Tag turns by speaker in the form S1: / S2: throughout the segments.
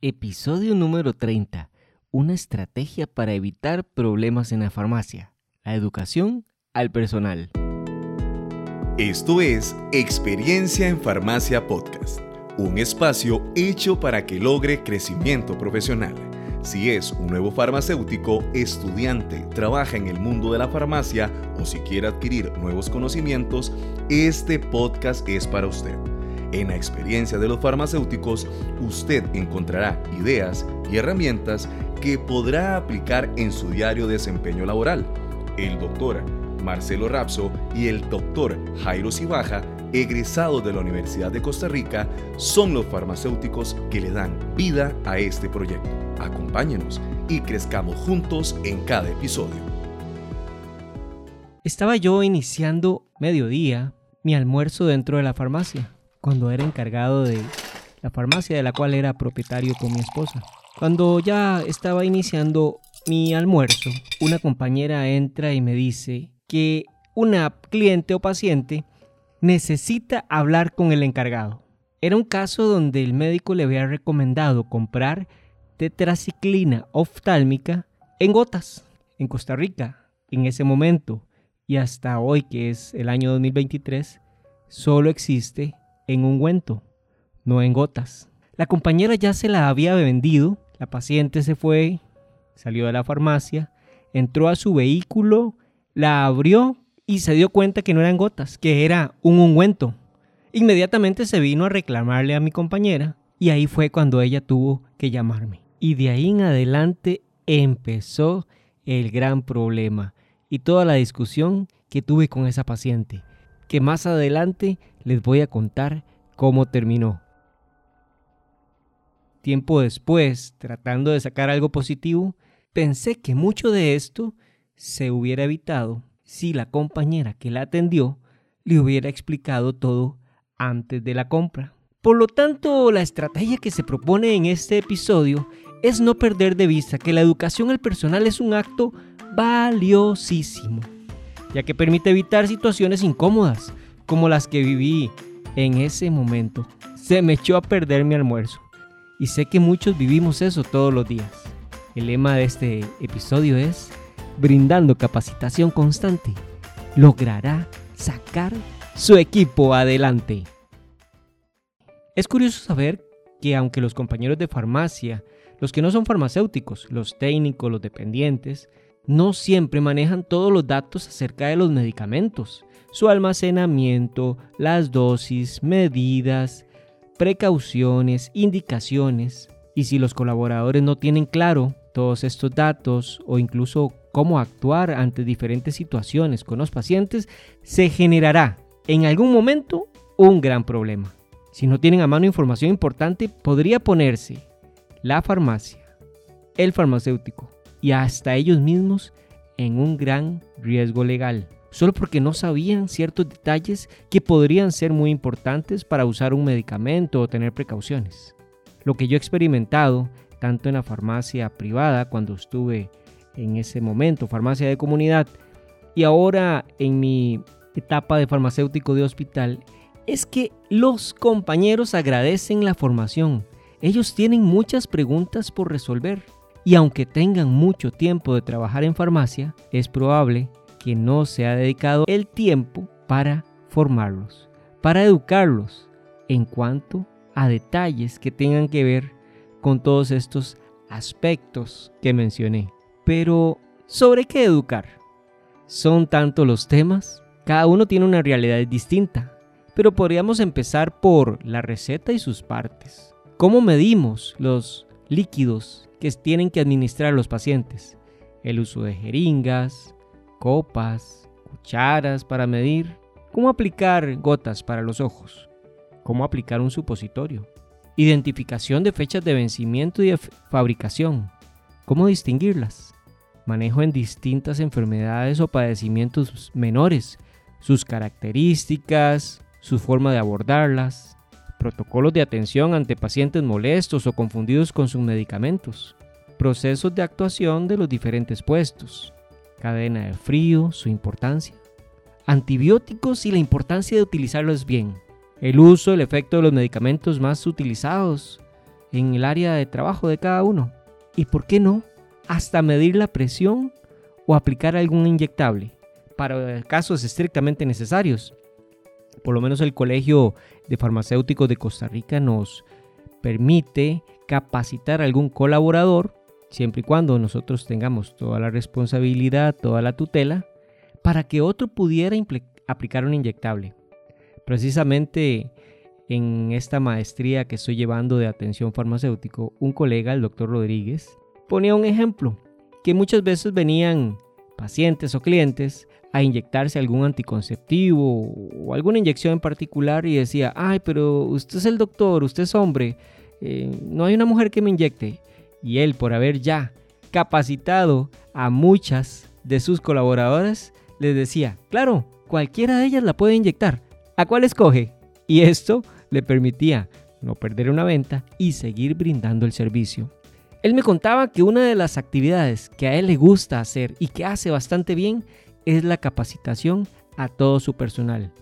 S1: Episodio número 30. Una estrategia para evitar problemas en la farmacia. La educación al personal.
S2: Esto es Experiencia en Farmacia Podcast, un espacio hecho para que logre crecimiento profesional. Si es un nuevo farmacéutico, estudiante, trabaja en el mundo de la farmacia o si quiere adquirir nuevos conocimientos, este podcast es para usted. En la experiencia de los farmacéuticos, usted encontrará ideas y herramientas que podrá aplicar en su diario desempeño laboral. El doctor Marcelo Rapso y el doctor Jairo Cibaja, egresados de la Universidad de Costa Rica, son los farmacéuticos que le dan vida a este proyecto. Acompáñenos y crezcamos juntos en cada episodio.
S1: Estaba yo iniciando mediodía mi almuerzo dentro de la farmacia cuando era encargado de la farmacia de la cual era propietario con mi esposa. Cuando ya estaba iniciando mi almuerzo, una compañera entra y me dice que una cliente o paciente necesita hablar con el encargado. Era un caso donde el médico le había recomendado comprar tetraciclina oftálmica en gotas en Costa Rica en ese momento y hasta hoy que es el año 2023 solo existe en ungüento, no en gotas. La compañera ya se la había vendido, la paciente se fue, salió de la farmacia, entró a su vehículo, la abrió y se dio cuenta que no eran gotas, que era un ungüento. Inmediatamente se vino a reclamarle a mi compañera y ahí fue cuando ella tuvo que llamarme. Y de ahí en adelante empezó el gran problema y toda la discusión que tuve con esa paciente que más adelante les voy a contar cómo terminó. Tiempo después, tratando de sacar algo positivo, pensé que mucho de esto se hubiera evitado si la compañera que la atendió le hubiera explicado todo antes de la compra. Por lo tanto, la estrategia que se propone en este episodio es no perder de vista que la educación al personal es un acto valiosísimo ya que permite evitar situaciones incómodas, como las que viví en ese momento. Se me echó a perder mi almuerzo. Y sé que muchos vivimos eso todos los días. El lema de este episodio es, brindando capacitación constante, logrará sacar su equipo adelante. Es curioso saber que aunque los compañeros de farmacia, los que no son farmacéuticos, los técnicos, los dependientes, no siempre manejan todos los datos acerca de los medicamentos, su almacenamiento, las dosis, medidas, precauciones, indicaciones. Y si los colaboradores no tienen claro todos estos datos o incluso cómo actuar ante diferentes situaciones con los pacientes, se generará en algún momento un gran problema. Si no tienen a mano información importante, podría ponerse la farmacia, el farmacéutico, y hasta ellos mismos en un gran riesgo legal, solo porque no sabían ciertos detalles que podrían ser muy importantes para usar un medicamento o tener precauciones. Lo que yo he experimentado, tanto en la farmacia privada cuando estuve en ese momento, farmacia de comunidad, y ahora en mi etapa de farmacéutico de hospital, es que los compañeros agradecen la formación. Ellos tienen muchas preguntas por resolver y aunque tengan mucho tiempo de trabajar en farmacia, es probable que no se ha dedicado el tiempo para formarlos, para educarlos en cuanto a detalles que tengan que ver con todos estos aspectos que mencioné. Pero, ¿sobre qué educar? Son tanto los temas, cada uno tiene una realidad distinta, pero podríamos empezar por la receta y sus partes. ¿Cómo medimos los líquidos que tienen que administrar los pacientes. El uso de jeringas, copas, cucharas para medir, cómo aplicar gotas para los ojos, cómo aplicar un supositorio, identificación de fechas de vencimiento y de fabricación, cómo distinguirlas, manejo en distintas enfermedades o padecimientos menores, sus características, su forma de abordarlas, protocolos de atención ante pacientes molestos o confundidos con sus medicamentos, procesos de actuación de los diferentes puestos, cadena de frío, su importancia, antibióticos y la importancia de utilizarlos bien, el uso, el efecto de los medicamentos más utilizados en el área de trabajo de cada uno. ¿Y por qué no? Hasta medir la presión o aplicar algún inyectable para casos estrictamente necesarios. Por lo menos el Colegio de Farmacéuticos de Costa Rica nos permite capacitar a algún colaborador, siempre y cuando nosotros tengamos toda la responsabilidad, toda la tutela, para que otro pudiera aplicar un inyectable. Precisamente en esta maestría que estoy llevando de atención farmacéutico, un colega, el doctor Rodríguez, ponía un ejemplo, que muchas veces venían pacientes o clientes a inyectarse algún anticonceptivo o alguna inyección en particular y decía, ay, pero usted es el doctor, usted es hombre, eh, no hay una mujer que me inyecte. Y él, por haber ya capacitado a muchas de sus colaboradoras, les decía, claro, cualquiera de ellas la puede inyectar. ¿A cuál escoge? Y esto le permitía no perder una venta y seguir brindando el servicio. Él me contaba que una de las actividades que a él le gusta hacer y que hace bastante bien es la capacitación a todo su personal.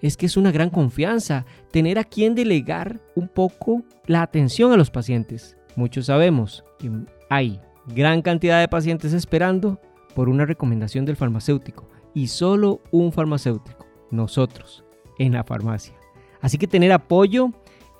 S1: Es que es una gran confianza tener a quien delegar un poco la atención a los pacientes. Muchos sabemos que hay gran cantidad de pacientes esperando por una recomendación del farmacéutico y solo un farmacéutico, nosotros, en la farmacia. Así que tener apoyo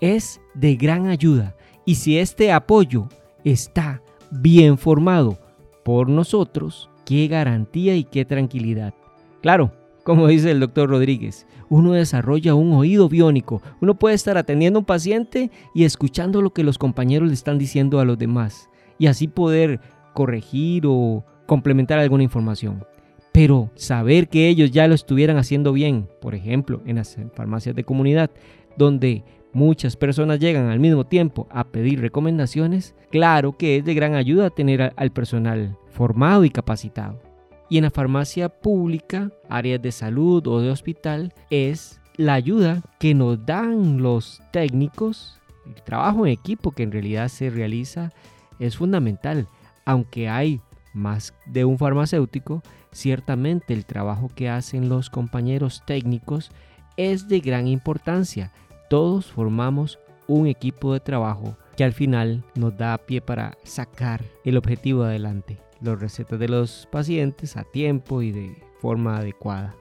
S1: es de gran ayuda y si este apoyo está bien formado por nosotros, qué garantía y qué tranquilidad. Claro, como dice el doctor Rodríguez, uno desarrolla un oído biónico. Uno puede estar atendiendo a un paciente y escuchando lo que los compañeros le están diciendo a los demás y así poder corregir o complementar alguna información. Pero saber que ellos ya lo estuvieran haciendo bien, por ejemplo, en las farmacias de comunidad, donde muchas personas llegan al mismo tiempo a pedir recomendaciones, claro que es de gran ayuda tener al personal formado y capacitado. Y en la farmacia pública, áreas de salud o de hospital, es la ayuda que nos dan los técnicos. El trabajo en equipo que en realidad se realiza es fundamental. Aunque hay más de un farmacéutico, ciertamente el trabajo que hacen los compañeros técnicos es de gran importancia. Todos formamos un equipo de trabajo que al final nos da pie para sacar el objetivo adelante los recetas de los pacientes a tiempo y de forma adecuada.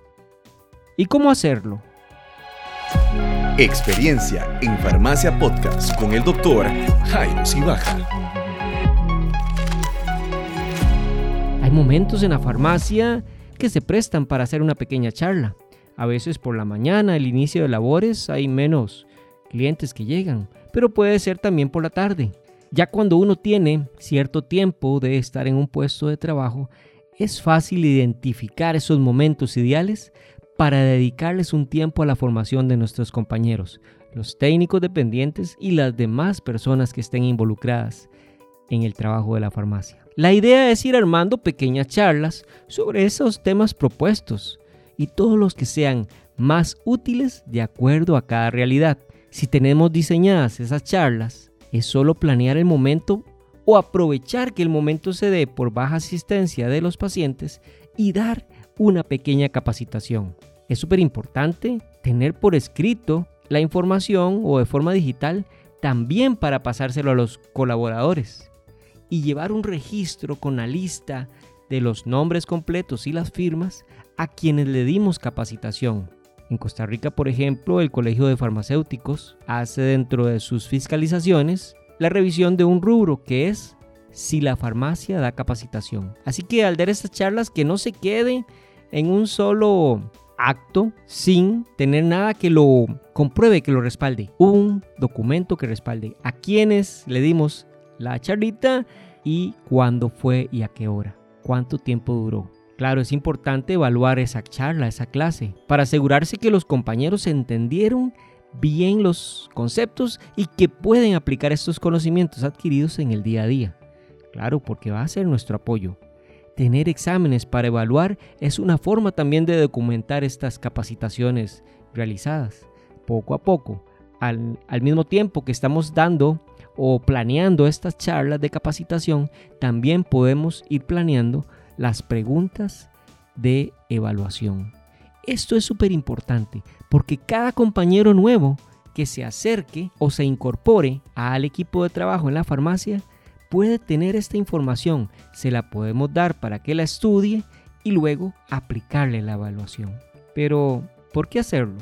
S1: ¿Y cómo hacerlo?
S2: Experiencia en Farmacia Podcast con el doctor Jairo Sibaja.
S1: Hay momentos en la farmacia que se prestan para hacer una pequeña charla. A veces por la mañana, al inicio de labores, hay menos clientes que llegan, pero puede ser también por la tarde. Ya cuando uno tiene cierto tiempo de estar en un puesto de trabajo, es fácil identificar esos momentos ideales para dedicarles un tiempo a la formación de nuestros compañeros, los técnicos dependientes y las demás personas que estén involucradas en el trabajo de la farmacia. La idea es ir armando pequeñas charlas sobre esos temas propuestos y todos los que sean más útiles de acuerdo a cada realidad. Si tenemos diseñadas esas charlas, es solo planear el momento o aprovechar que el momento se dé por baja asistencia de los pacientes y dar una pequeña capacitación. Es súper importante tener por escrito la información o de forma digital también para pasárselo a los colaboradores y llevar un registro con la lista de los nombres completos y las firmas a quienes le dimos capacitación. En Costa Rica, por ejemplo, el Colegio de Farmacéuticos hace dentro de sus fiscalizaciones la revisión de un rubro que es si la farmacia da capacitación. Así que al dar estas charlas que no se quede en un solo acto sin tener nada que lo compruebe, que lo respalde. Un documento que respalde a quienes le dimos la charlita y cuándo fue y a qué hora. Cuánto tiempo duró. Claro, es importante evaluar esa charla, esa clase, para asegurarse que los compañeros entendieron bien los conceptos y que pueden aplicar estos conocimientos adquiridos en el día a día. Claro, porque va a ser nuestro apoyo. Tener exámenes para evaluar es una forma también de documentar estas capacitaciones realizadas. Poco a poco, al, mismo tiempo que estamos dando o planeando estas charlas de capacitación, también podemos ir planeando las preguntas de evaluación. Esto es súper importante porque cada compañero nuevo que se acerque o se incorpore al equipo de trabajo en la farmacia puede tener esta información. Se la podemos dar para que la estudie y luego aplicarle la evaluación. Pero, ¿por qué hacerlo?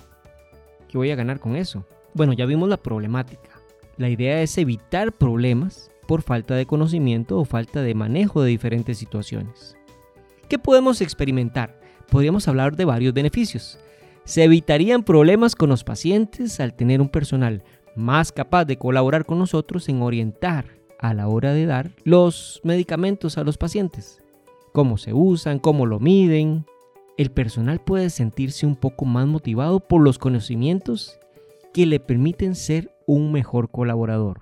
S1: ¿Qué voy a ganar con eso? Bueno, ya vimos la problemática. La idea es evitar problemas por falta de conocimiento o falta de manejo de diferentes situaciones. ¿Qué podemos experimentar? Podríamos hablar de varios beneficios. Se evitarían problemas con los pacientes al tener un personal más capaz de colaborar con nosotros en orientar a la hora de dar los medicamentos a los pacientes. Cómo se usan, cómo lo miden. El personal puede sentirse un poco más motivado por los conocimientos que le permiten ser un mejor colaborador.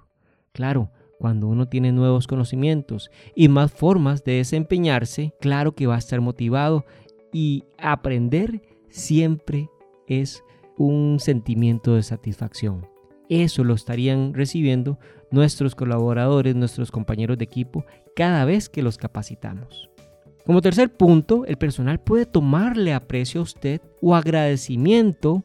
S1: Claro, cuando uno tiene nuevos conocimientos y más formas de desempeñarse, claro que va a estar motivado y aprender siempre es un sentimiento de satisfacción. Eso lo estarían recibiendo nuestros colaboradores, nuestros compañeros de equipo, cada vez que los capacitamos. Como tercer punto, el personal puede tomarle aprecio a usted o agradecimiento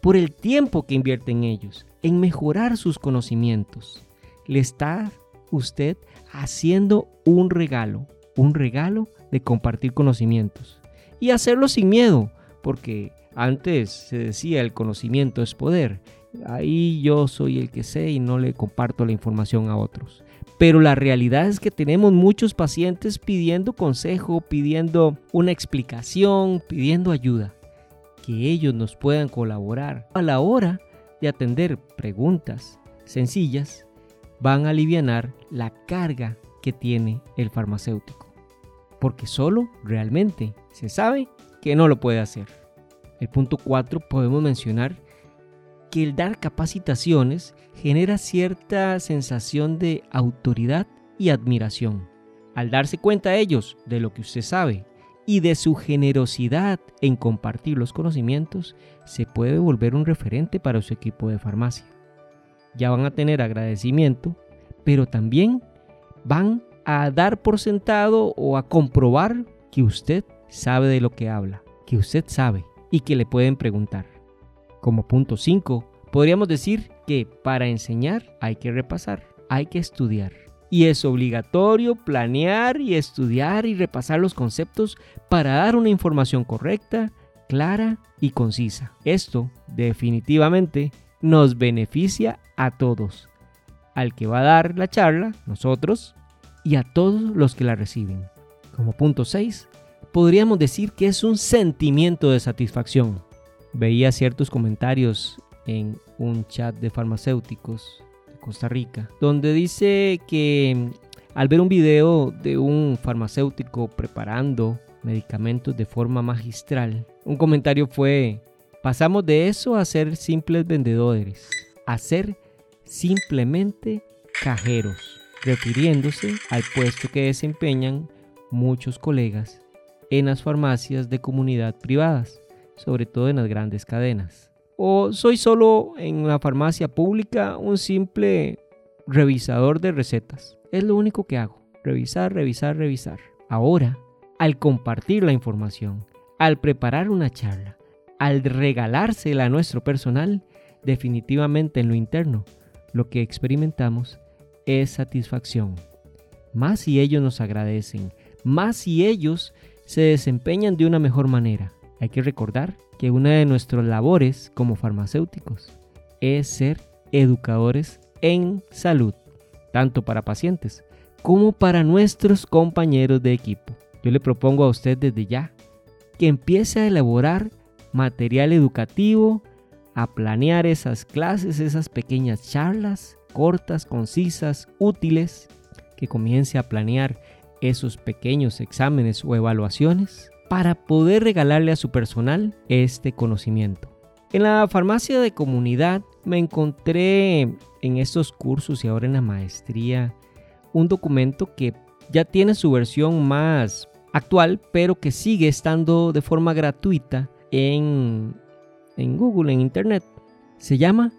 S1: por el tiempo que invierte en ellos, en mejorar sus conocimientos le está usted haciendo un regalo, un regalo de compartir conocimientos y hacerlo sin miedo, porque antes se decía el conocimiento es poder. Ahí yo soy el que sé y no le comparto la información a otros. Pero la realidad es que tenemos muchos pacientes pidiendo consejo, pidiendo una explicación, pidiendo ayuda. Que ellos nos puedan colaborar a la hora de atender preguntas sencillas van a aliviar la carga que tiene el farmacéutico. Porque solo realmente se sabe que no lo puede hacer. El punto 4 podemos mencionar que el dar capacitaciones genera cierta sensación de autoridad y admiración. Al darse cuenta ellos de lo que usted sabe y de su generosidad en compartir los conocimientos, se puede volver un referente para su equipo de farmacia ya van a tener agradecimiento, pero también van a dar por sentado o a comprobar que usted sabe de lo que habla, que usted sabe y que le pueden preguntar. Como punto 5, podríamos decir que para enseñar hay que repasar, hay que estudiar. Y es obligatorio planear y estudiar y repasar los conceptos para dar una información correcta, clara y concisa. Esto definitivamente nos beneficia a todos, al que va a dar la charla, nosotros, y a todos los que la reciben. Como punto 6, podríamos decir que es un sentimiento de satisfacción. Veía ciertos comentarios en un chat de farmacéuticos de Costa Rica, donde dice que mm, al ver un video de un farmacéutico preparando medicamentos de forma magistral, un comentario fue, Pasamos de eso a ser simples vendedores, a ser simplemente cajeros, refiriéndose al puesto que desempeñan muchos colegas en las farmacias de comunidad privadas, sobre todo en las grandes cadenas. O soy solo en la farmacia pública un simple revisador de recetas. Es lo único que hago, revisar, revisar, revisar. Ahora, al compartir la información, al preparar una charla, al regalársela a nuestro personal, definitivamente en lo interno, lo que experimentamos es satisfacción. Más si ellos nos agradecen, más si ellos se desempeñan de una mejor manera. Hay que recordar que una de nuestras labores como farmacéuticos es ser educadores en salud, tanto para pacientes como para nuestros compañeros de equipo. Yo le propongo a usted desde ya que empiece a elaborar material educativo, a planear esas clases, esas pequeñas charlas cortas, concisas, útiles, que comience a planear esos pequeños exámenes o evaluaciones para poder regalarle a su personal este conocimiento. En la farmacia de comunidad me encontré en estos cursos y ahora en la maestría un documento que ya tiene su versión más actual, pero que sigue estando de forma gratuita en, Google, en Internet. Se llama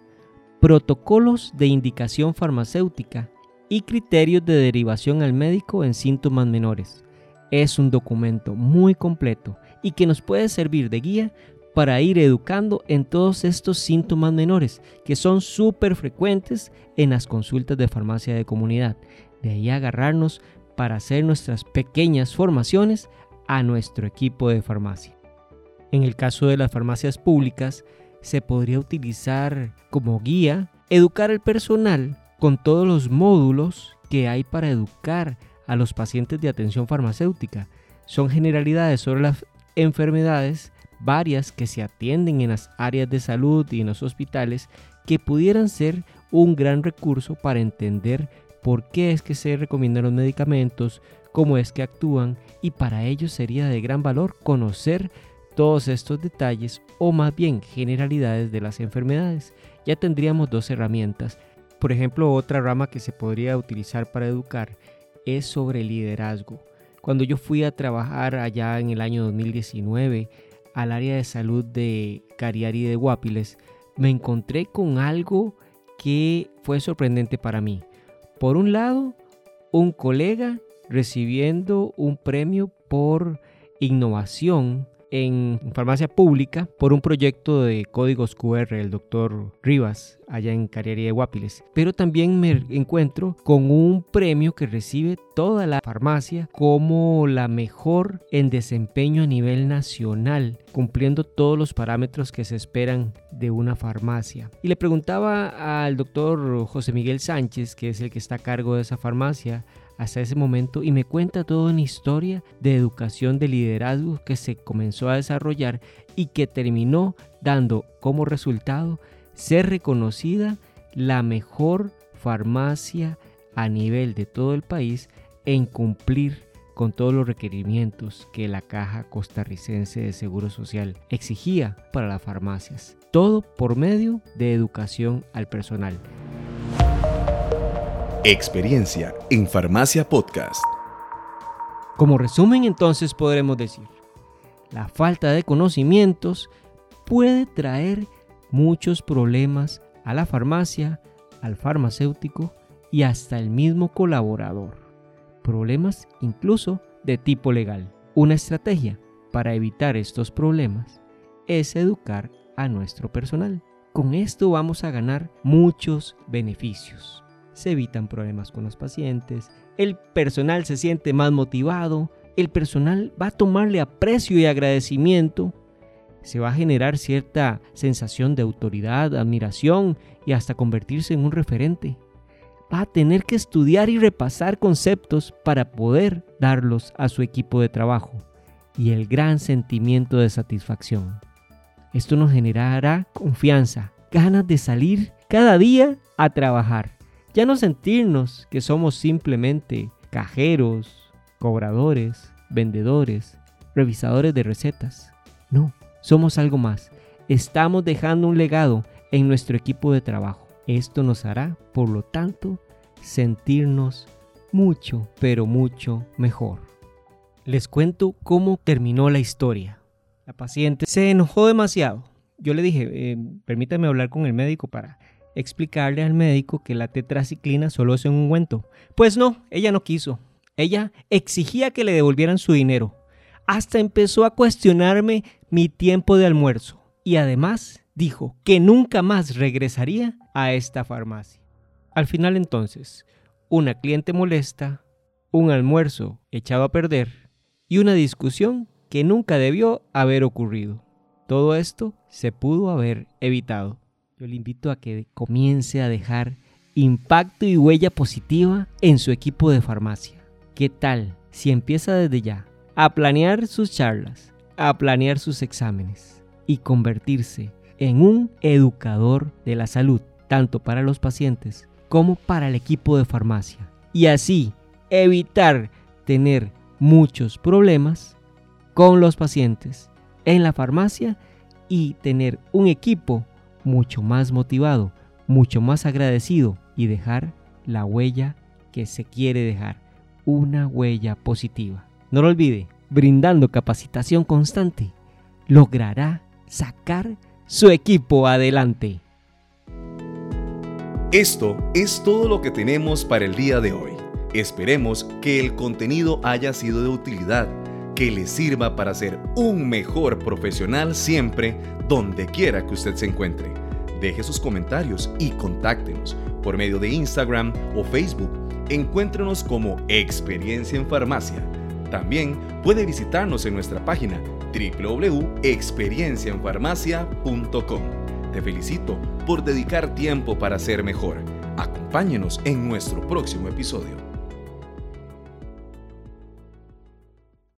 S1: Protocolos de Indicación Farmacéutica y Criterios de Derivación al Médico en Síntomas Menores. Es un documento muy completo y que nos puede servir de guía para ir educando en todos estos síntomas menores que son súper frecuentes en las consultas de farmacia de comunidad. De ahí agarrarnos para hacer nuestras pequeñas formaciones a nuestro equipo de farmacia. En el caso de las farmacias públicas, se podría utilizar como guía educar al personal con todos los módulos que hay para educar a los pacientes de atención farmacéutica. Son generalidades sobre las enfermedades varias que se atienden en las áreas de salud y en los hospitales que pudieran ser un gran recurso para entender por qué es que se recomiendan los medicamentos, cómo es que actúan y para ello sería de gran valor conocer todos estos detalles o más bien generalidades de las enfermedades. Ya tendríamos dos herramientas. Por ejemplo, otra rama que se podría utilizar para educar es sobre liderazgo. Cuando yo fui a trabajar allá en el año 2019 al área de salud de Cariari de Guapiles, me encontré con algo que fue sorprendente para mí. Por un lado, un colega recibiendo un premio por innovación en farmacia pública por un proyecto de códigos QR el doctor Rivas allá en Carrera de Guapiles. Pero también me encuentro con un premio que recibe toda la farmacia como la mejor en desempeño a nivel nacional, cumpliendo todos los parámetros que se esperan de una farmacia. Y le preguntaba al doctor José Miguel Sánchez, que es el que está a cargo de esa farmacia, hasta ese momento y me cuenta toda una historia de educación de liderazgo que se comenzó a desarrollar y que terminó dando como resultado ser reconocida la mejor farmacia a nivel de todo el país en cumplir con todos los requerimientos que la Caja Costarricense de Seguro Social exigía para las farmacias. Todo por medio de educación al personal.
S2: Experiencia en Farmacia Podcast.
S1: Como resumen entonces podremos decir, la falta de conocimientos puede traer muchos problemas a la farmacia, al farmacéutico y hasta el mismo colaborador. Problemas incluso de tipo legal. Una estrategia para evitar estos problemas es educar a nuestro personal. Con esto vamos a ganar muchos beneficios se evitan problemas con los pacientes, el personal se siente más motivado, el personal va a tomarle aprecio y agradecimiento, se va a generar cierta sensación de autoridad, admiración y hasta convertirse en un referente. Va a tener que estudiar y repasar conceptos para poder darlos a su equipo de trabajo y el gran sentimiento de satisfacción. Esto nos generará confianza, ganas de salir cada día a trabajar ya no sentirnos que somos simplemente cajeros, cobradores, vendedores, revisadores de recetas. No, somos algo más. Estamos dejando un legado en nuestro equipo de trabajo. Esto nos hará, por lo tanto, sentirnos mucho, pero mucho mejor. Les cuento cómo terminó la historia. La paciente se enojó demasiado. Yo le dije, eh, permítame hablar con el médico para explicarle al médico que la tetraciclina solo es un ungüento. Pues no, ella no quiso. Ella exigía que le devolvieran su dinero. Hasta empezó a cuestionarme mi tiempo de almuerzo. Y además dijo que nunca más regresaría a esta farmacia. Al final entonces, una cliente molesta, un almuerzo echado a perder y una discusión que nunca debió haber ocurrido. Todo esto se pudo haber evitado. Yo le invito a que comience a dejar impacto y huella positiva en su equipo de farmacia. ¿Qué tal si empieza desde ya a planear sus charlas, a planear sus exámenes y convertirse en un educador de la salud, tanto para los pacientes como para el equipo de farmacia? Y así evitar tener muchos problemas con los pacientes en la farmacia y tener un equipo mucho más motivado, mucho más agradecido y dejar la huella que se quiere dejar, una huella positiva. No lo olvide, brindando capacitación constante, logrará sacar su equipo adelante.
S2: Esto es todo lo que tenemos para el día de hoy. Esperemos que el contenido haya sido de utilidad que le sirva para ser un mejor profesional siempre, donde quiera que usted se encuentre. Deje sus comentarios y contáctenos por medio de Instagram o Facebook. Encuéntrenos como Experiencia en Farmacia. También puede visitarnos en nuestra página www.experienciaenfarmacia.com. Te felicito por dedicar tiempo para ser mejor. Acompáñenos en nuestro próximo episodio.